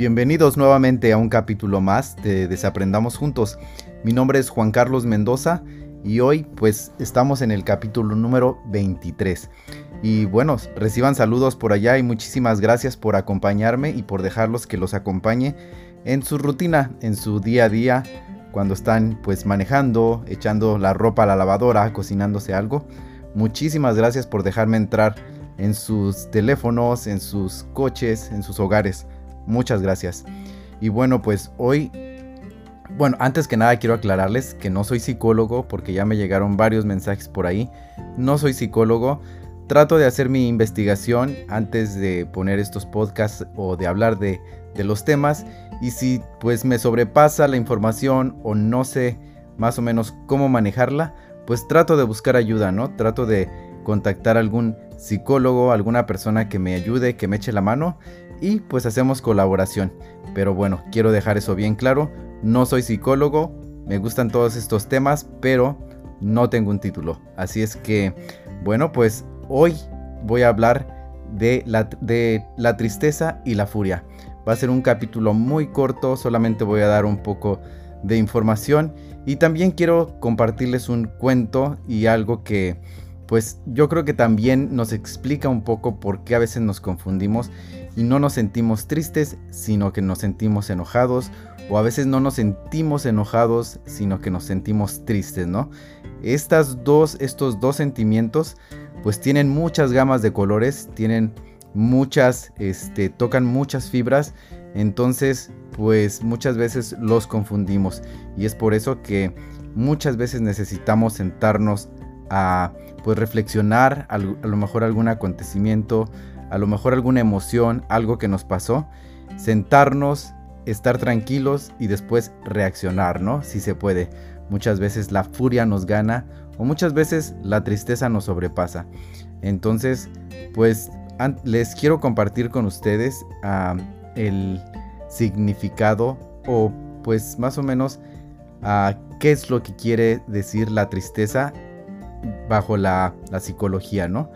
Bienvenidos nuevamente a un capítulo más de Desaprendamos Juntos. Mi nombre es Juan Carlos Mendoza y hoy pues estamos en el capítulo número 23. Y bueno, reciban saludos por allá y muchísimas gracias por acompañarme y por dejarlos que los acompañe en su rutina, en su día a día, cuando están pues manejando, echando la ropa a la lavadora, cocinándose algo. Muchísimas gracias por dejarme entrar en sus teléfonos, en sus coches, en sus hogares. Muchas gracias. Y bueno, pues hoy, bueno, antes que nada quiero aclararles que no soy psicólogo porque ya me llegaron varios mensajes por ahí. No soy psicólogo. Trato de hacer mi investigación antes de poner estos podcasts o de hablar de, de los temas. Y si pues me sobrepasa la información o no sé más o menos cómo manejarla, pues trato de buscar ayuda, ¿no? Trato de contactar a algún psicólogo, alguna persona que me ayude, que me eche la mano y pues hacemos colaboración. Pero bueno, quiero dejar eso bien claro, no soy psicólogo, me gustan todos estos temas, pero no tengo un título. Así es que, bueno, pues hoy voy a hablar de la, de la tristeza y la furia. Va a ser un capítulo muy corto, solamente voy a dar un poco de información y también quiero compartirles un cuento y algo que pues yo creo que también nos explica un poco por qué a veces nos confundimos y no nos sentimos tristes, sino que nos sentimos enojados, o a veces no nos sentimos enojados, sino que nos sentimos tristes, ¿no? Estas dos, estos dos sentimientos, pues tienen muchas gamas de colores, tienen muchas, este, tocan muchas fibras, entonces, pues muchas veces los confundimos y es por eso que muchas veces necesitamos sentarnos a pues reflexionar a lo mejor algún acontecimiento, a lo mejor alguna emoción, algo que nos pasó, sentarnos, estar tranquilos y después reaccionar, ¿no? Si se puede. Muchas veces la furia nos gana o muchas veces la tristeza nos sobrepasa. Entonces, pues les quiero compartir con ustedes el significado o pues más o menos qué es lo que quiere decir la tristeza bajo la, psicología, ¿no?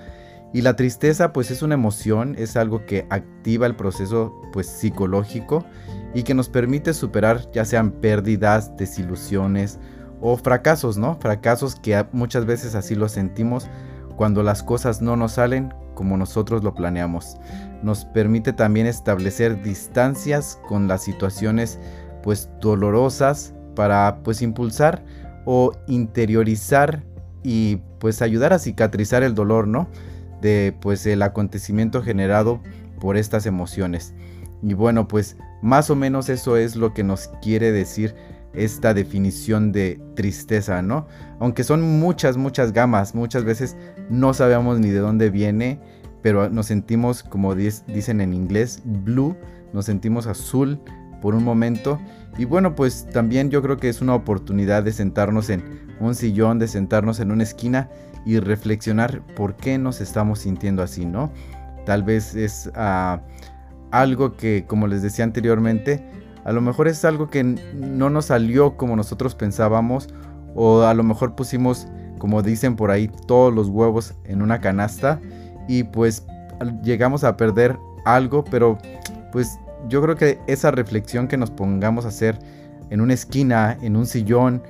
Y la tristeza pues es una emoción, es algo que activa el proceso pues psicológico y que nos permite superar ya sean pérdidas, desilusiones o fracasos, ¿no? Fracasos que muchas veces así lo sentimos cuando las cosas no nos salen como nosotros lo planeamos. Nos permite también establecer distancias con las situaciones pues dolorosas para pues impulsar o interiorizar y pues ayudar a cicatrizar el dolor, ¿no? De pues el acontecimiento generado por estas emociones. Y bueno, pues más o menos eso es lo que nos quiere decir esta definición de tristeza, ¿no? Aunque son muchas, muchas gamas, muchas veces no sabemos ni de dónde viene, pero nos sentimos, como dicen en inglés, blue, nos sentimos azul por un momento. Y bueno, pues también yo creo que es una oportunidad de sentarnos en un sillón, de sentarnos en una esquina y reflexionar por qué nos estamos sintiendo así, ¿no? Tal vez es ah, algo que, como les decía anteriormente, a lo mejor es algo que no nos salió como nosotros pensábamos o a lo mejor pusimos, como dicen por ahí, todos los huevos en una canasta y pues llegamos a perder algo, pero pues yo creo que esa reflexión que nos pongamos a hacer en una esquina, en un sillón,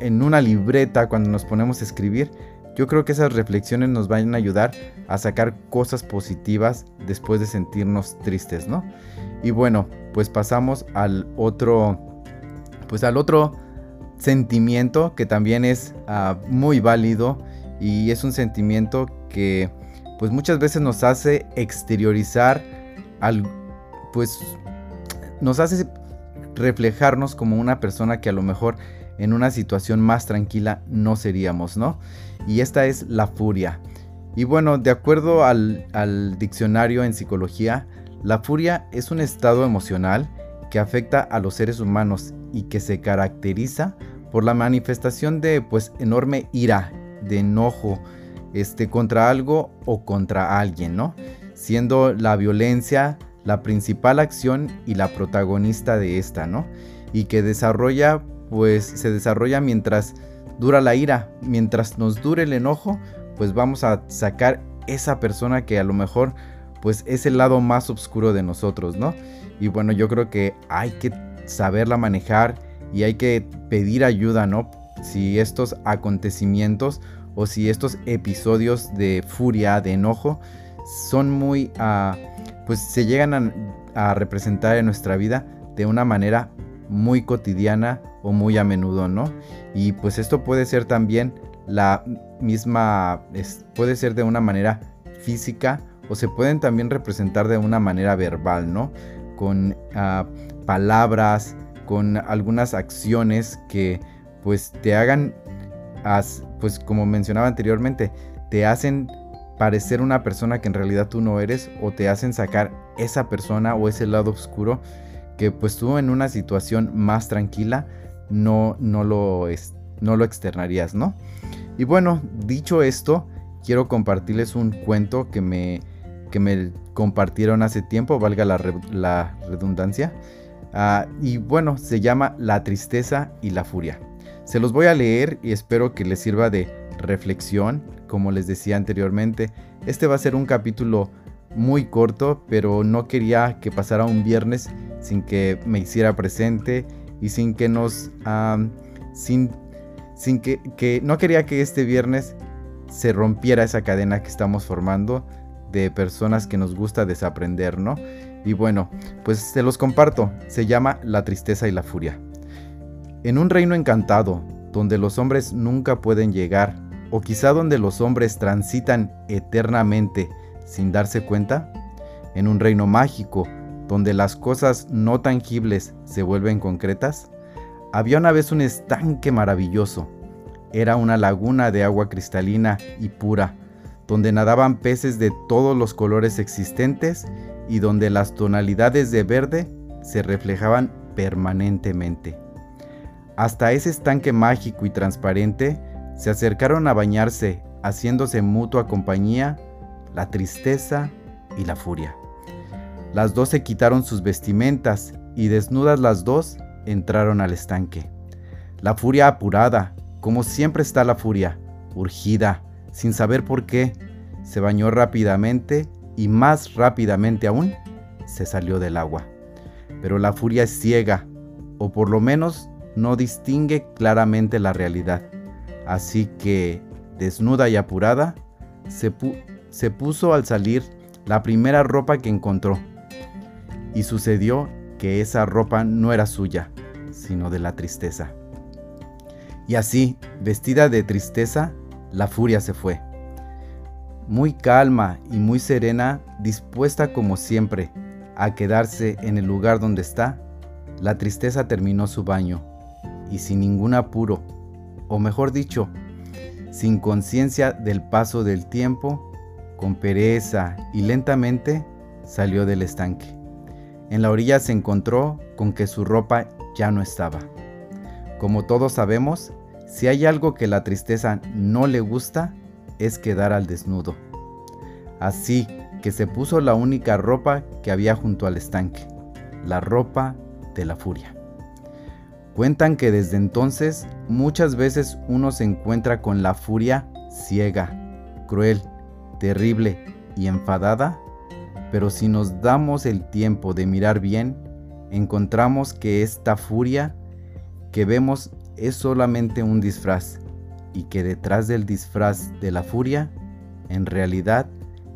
en una libreta cuando nos ponemos a escribir, yo creo que esas reflexiones nos van a ayudar a sacar cosas positivas después de sentirnos tristes, ¿no? Y bueno, pues pasamos al otro, pues al otro sentimiento que también es ah, muy válido y es un sentimiento que pues muchas veces nos hace exteriorizar al, pues nos hace reflejarnos como una persona que a lo mejor en una situación más tranquila no seríamos, ¿no? Y esta es la furia. Y bueno, de acuerdo al, diccionario en psicología, la furia es un estado emocional que afecta a los seres humanos y que se caracteriza por la manifestación de pues enorme ira, de enojo, este contra algo o contra alguien, ¿no? Siendo la violencia la principal acción y la protagonista de esta, ¿no? Y que desarrolla pues se desarrolla mientras dura la ira, mientras nos dure el enojo, pues vamos a sacar esa persona que a lo mejor pues es el lado más oscuro de nosotros, ¿no? Y bueno, yo creo que hay que saberla manejar y hay que pedir ayuda, ¿no? Si estos acontecimientos o si estos episodios de furia, de enojo, son muy, uh, pues se llegan a, representar en nuestra vida de una manera muy cotidiana o muy a menudo, ¿no? Y pues esto puede ser también la misma, puede ser de una manera física o se pueden también representar de una manera verbal, ¿no? Con uh, palabras, con algunas acciones que pues te hagan, pues como mencionaba anteriormente, te hacen parecer una persona que en realidad tú no eres o te hacen sacar esa persona o ese lado oscuro que pues tú en una situación más tranquila no, no, lo, no lo externarías, ¿no? Y bueno, dicho esto, quiero compartirles un cuento que me, que me compartieron hace tiempo, valga la, redundancia. Ah, y bueno, se llama La tristeza y la furia. Se los voy a leer y espero que les sirva de reflexión, como les decía anteriormente. Este va a ser un capítulo muy corto, pero no quería que pasara un viernes sin que me hiciera presente y sin que nos... sin, sin que, que no quería que este viernes se rompiera esa cadena que estamos formando de personas que nos gusta desaprender, ¿no? Y bueno, pues se los comparto. Se llama La tristeza y la furia. En un reino encantado, donde los hombres nunca pueden llegar, o quizá donde los hombres transitan eternamente sin darse cuenta, en un reino mágico, donde las cosas no tangibles se vuelven concretas, había una vez un estanque maravilloso. Era una laguna de agua cristalina y pura, donde nadaban peces de todos los colores existentes y donde las tonalidades de verde se reflejaban permanentemente. Hasta ese estanque mágico y transparente se acercaron a bañarse, haciéndose mutua compañía, la tristeza y la furia. Las dos se quitaron sus vestimentas y desnudas las dos entraron al estanque. La furia apurada, como siempre está la furia, urgida, sin saber por qué, se bañó rápidamente y más rápidamente aún se salió del agua. Pero la furia es ciega, o por lo menos no distingue claramente la realidad. Así que, desnuda y apurada, se, se puso al salir la primera ropa que encontró y sucedió que esa ropa no era suya, sino de la tristeza. Y así, vestida de tristeza, la furia se fue. Muy calma y muy serena, dispuesta como siempre a quedarse en el lugar donde está, la tristeza terminó su baño y sin ningún apuro, o mejor dicho, sin conciencia del paso del tiempo, con pereza y lentamente salió del estanque. En la orilla se encontró con que su ropa ya no estaba. Como todos sabemos, si hay algo que la tristeza no le gusta, es quedar al desnudo. Así que se puso la única ropa que había junto al estanque, la ropa de la furia. Cuentan que desde entonces muchas veces uno se encuentra con la furia ciega, cruel, terrible y enfadada pero si nos damos el tiempo de mirar bien, encontramos que esta furia que vemos es solamente un disfraz y que detrás del disfraz de la furia, en realidad,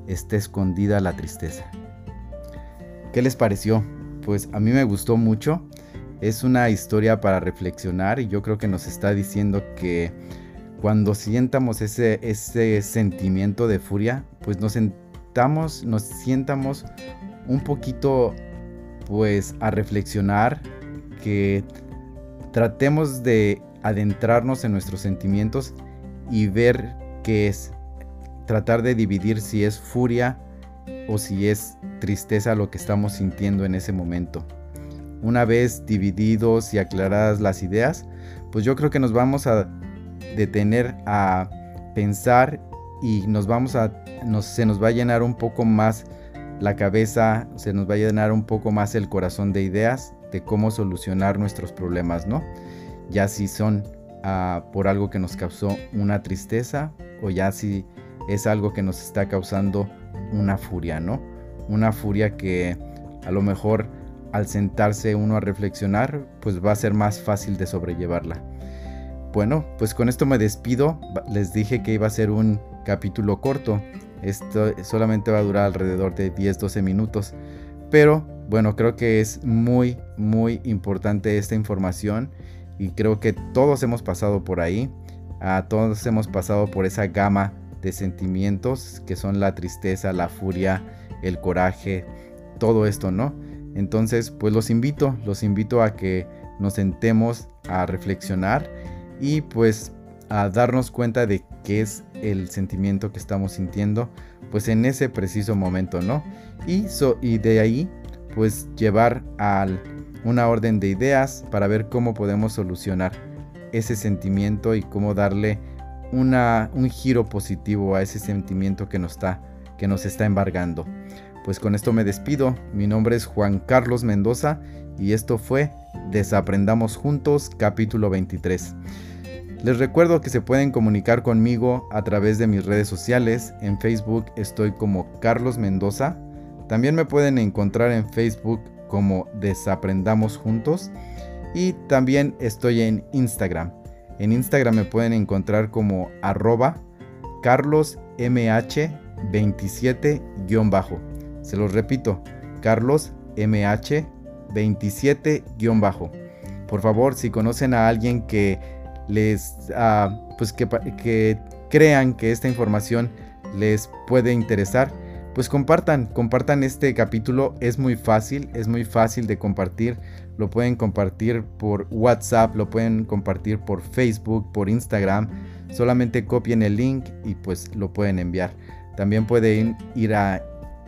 está escondida la tristeza. ¿Qué les pareció? Pues a mí me gustó mucho. Es una historia para reflexionar y yo creo que nos está diciendo que cuando sientamos ese, ese sentimiento de furia, pues nos, nos sientamos un poquito pues a reflexionar, que tratemos de adentrarnos en nuestros sentimientos y ver qué es, tratar de dividir si es furia o si es tristeza lo que estamos sintiendo en ese momento. Una vez divididos y aclaradas las ideas, pues yo creo que nos vamos a detener a pensar y nos vamos a, se nos va a llenar un poco más la cabeza, se nos va a llenar un poco más el corazón de ideas de cómo solucionar nuestros problemas, ¿no? Ya si son ah, por algo que nos causó una tristeza o ya si es algo que nos está causando una furia, ¿no? una furia que a lo mejor al sentarse uno a reflexionar, pues va a ser más fácil de sobrellevarla. Bueno, pues con esto me despido. Les dije que iba a ser un capítulo corto. Esto solamente va a durar alrededor de 10-12 minutos. Pero bueno, creo que es muy, muy importante esta información. Y creo que todos hemos pasado por ahí. A todos hemos pasado por esa gama de sentimientos que son la tristeza, la furia, el coraje, todo esto, ¿no? Entonces, pues los invito, los invito a que nos sentemos a reflexionar y pues a darnos cuenta de qué es el sentimiento que estamos sintiendo pues en ese preciso momento, ¿no? Y, y de ahí pues llevar a una orden de ideas para ver cómo podemos solucionar ese sentimiento y cómo darle una, un giro positivo a ese sentimiento que nos, está, que nos está embargando. Pues con esto me despido. Mi nombre es Juan Carlos Mendoza y esto fue Desaprendamos Juntos capítulo 23. Les recuerdo que se pueden comunicar conmigo a través de mis redes sociales. En Facebook estoy como Carlos Mendoza. También me pueden encontrar en Facebook como Desaprendamos Juntos. Y también estoy en Instagram. En Instagram me pueden encontrar como arroba carlosmh27- se los repito, Carlos MH27-bajo. Por favor, si conocen a alguien que les, ah, pues que, que crean que esta información les puede interesar, pues compartan, compartan este capítulo. Es muy fácil, es muy fácil de compartir. Lo pueden compartir por WhatsApp, lo pueden compartir por Facebook, por Instagram. Solamente copien el link y pues lo pueden enviar. También pueden ir a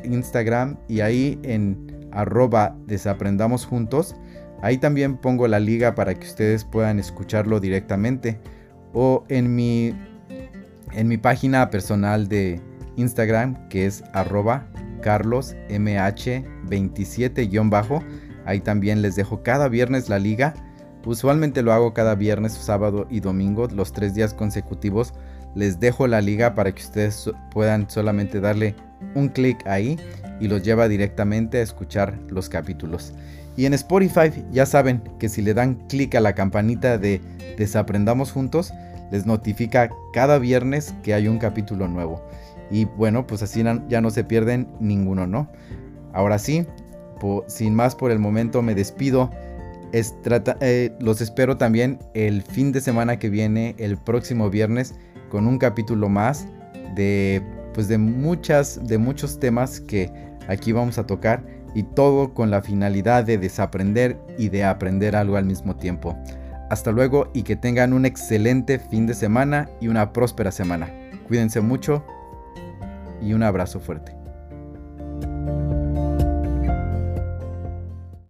Instagram y ahí en arroba desaprendamos juntos. Ahí también pongo la liga para que ustedes puedan escucharlo directamente. O en mi, en mi página personal de Instagram que es arroba carlosmh27-bajo. Ahí también les dejo cada viernes la liga. Usualmente lo hago cada viernes, sábado y domingo, los tres días consecutivos. Les dejo la liga para que ustedes puedan solamente darle un clic ahí y los lleva directamente a escuchar los capítulos. Y en Spotify ya saben que si le dan clic a la campanita de Desaprendamos Juntos, les notifica cada viernes que hay un capítulo nuevo. Y bueno, pues así ya no se pierden ninguno, ¿no? Ahora sí, sin más por el momento me despido. Eh, los espero también el fin de semana que viene, el próximo viernes, con un capítulo más de pues de muchas de muchos temas que aquí vamos a tocar y todo con la finalidad de desaprender y de aprender algo al mismo tiempo. Hasta luego y que tengan un excelente fin de semana y una próspera semana. Cuídense mucho y un abrazo fuerte.